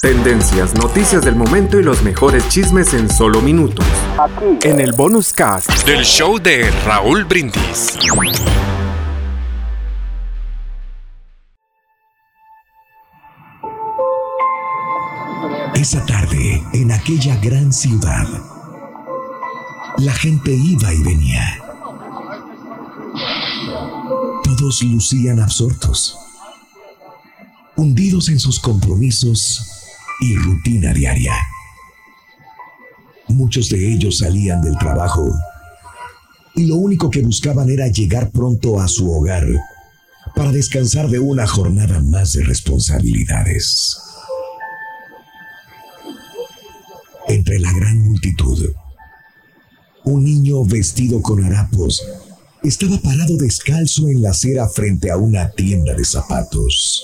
Tendencias, noticias del momento y los mejores chismes en solo minutos. Aquí. En el bonus cast del show de Raúl Brindis. Esa tarde, en aquella gran ciudad, la gente iba y venía. Todos lucían absortos, hundidos en sus compromisos y rutina diaria. Muchos de ellos salían del trabajo y lo único que buscaban era llegar pronto a su hogar para descansar de una jornada más de responsabilidades. entre la gran multitud. Un niño vestido con harapos estaba parado descalzo en la acera frente a una tienda de zapatos,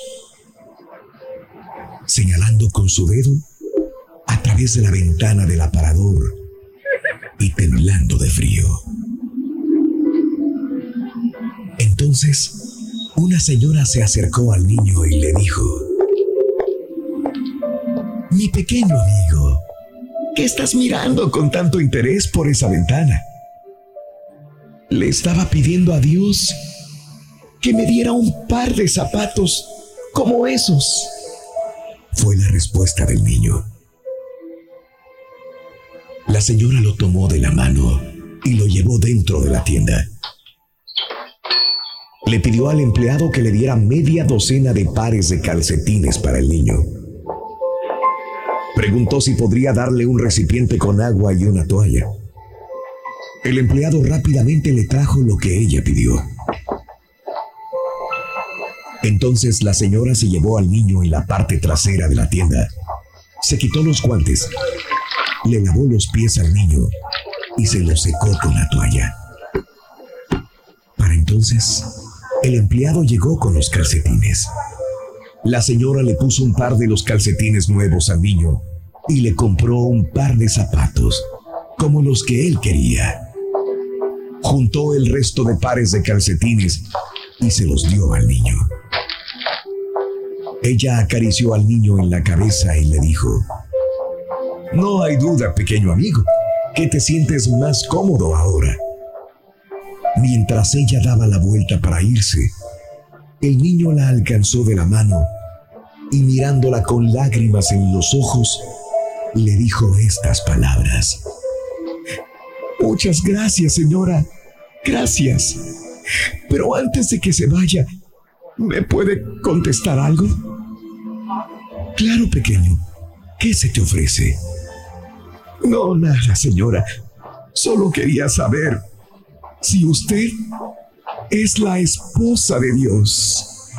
con su dedo a través de la ventana del aparador y temblando de frío. Entonces, una señora se acercó al niño y le dijo, Mi pequeño amigo, ¿Qué estás mirando con tanto interés por esa ventana? Le estaba pidiendo a Dios que me diera un par de zapatos como esos. Fue la respuesta del niño. La señora lo tomó de la mano y lo llevó dentro de la tienda. Le pidió al empleado que le diera media docena de pares de calcetines para el niño. Preguntó si podría darle un recipiente con agua y una toalla. El empleado rápidamente le trajo lo que ella pidió. Entonces la señora se llevó al niño en la parte trasera de la tienda. Se quitó los guantes, le lavó los pies al niño y se los secó con la toalla. Para entonces, el empleado llegó con los calcetines. La señora le puso un par de los calcetines nuevos al niño y le compró un par de zapatos, como los que él quería. Juntó el resto de pares de calcetines y se los dio al niño. Ella acarició al niño en la cabeza y le dijo, No hay duda, pequeño amigo, que te sientes más cómodo ahora. Mientras ella daba la vuelta para irse, el niño la alcanzó de la mano y mirándola con lágrimas en los ojos, le dijo estas palabras. Muchas gracias, señora. Gracias. Pero antes de que se vaya, ¿me puede contestar algo? Claro, pequeño. ¿Qué se te ofrece? No, nada, señora. Solo quería saber si usted es la esposa de Dios.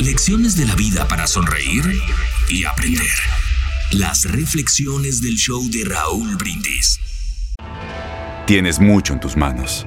Lecciones de la vida para sonreír y aprender. Las reflexiones del show de Raúl Brindis. Tienes mucho en tus manos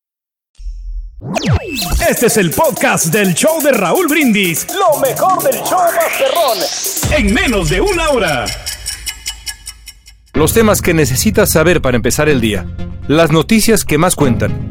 Este es el podcast del show de Raúl Brindis. Lo mejor del show Masterrón. En menos de una hora. Los temas que necesitas saber para empezar el día. Las noticias que más cuentan.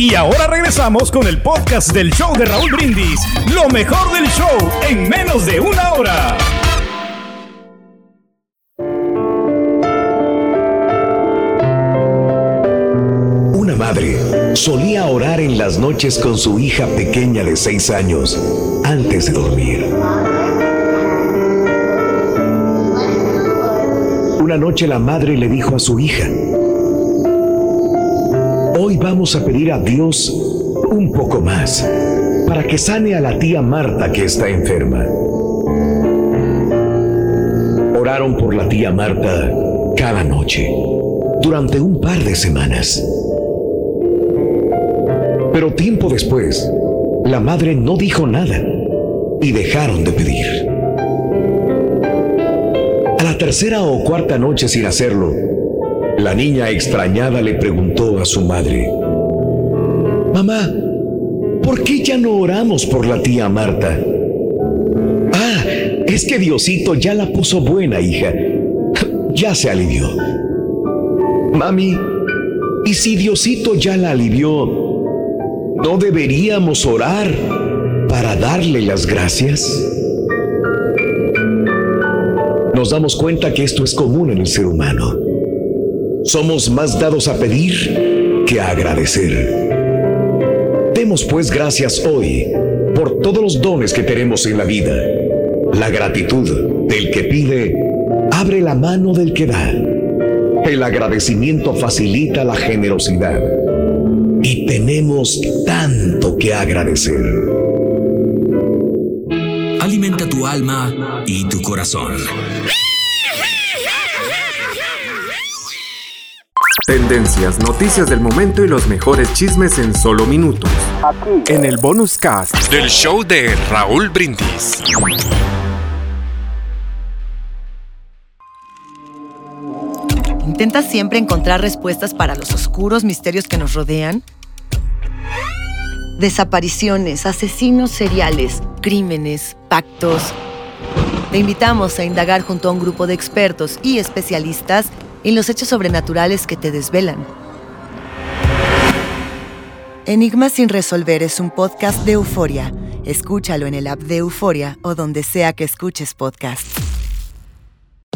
Y ahora regresamos con el podcast del show de Raúl Brindis. Lo mejor del show en menos de una hora. Una madre solía orar en las noches con su hija pequeña de seis años antes de dormir. Una noche la madre le dijo a su hija, hoy vamos a pedir a Dios un poco más para que sane a la tía Marta que está enferma. Oraron por la tía Marta cada noche durante un par de semanas. Pero tiempo después, la madre no dijo nada y dejaron de pedir. A la tercera o cuarta noche sin hacerlo, la niña extrañada le preguntó a su madre, Mamá, ¿por qué ya no oramos por la tía Marta? Ah, es que Diosito ya la puso buena, hija. Ya se alivió. Mami, ¿y si Diosito ya la alivió, no deberíamos orar para darle las gracias? Nos damos cuenta que esto es común en el ser humano. Somos más dados a pedir que a agradecer. Demos pues gracias hoy por todos los dones que tenemos en la vida. La gratitud del que pide abre la mano del que da. El agradecimiento facilita la generosidad. Y tenemos tanto que agradecer. Alimenta tu alma y tu corazón. Tendencias, noticias del momento y los mejores chismes en solo minutos. En el bonus cast del show de Raúl Brindis. ¿Intentas siempre encontrar respuestas para los oscuros misterios que nos rodean? Desapariciones, asesinos seriales, crímenes, pactos. Te invitamos a indagar junto a un grupo de expertos y especialistas en los hechos sobrenaturales que te desvelan. Enigmas sin resolver es un podcast de euforia. Escúchalo en el app de Euforia o donde sea que escuches podcast.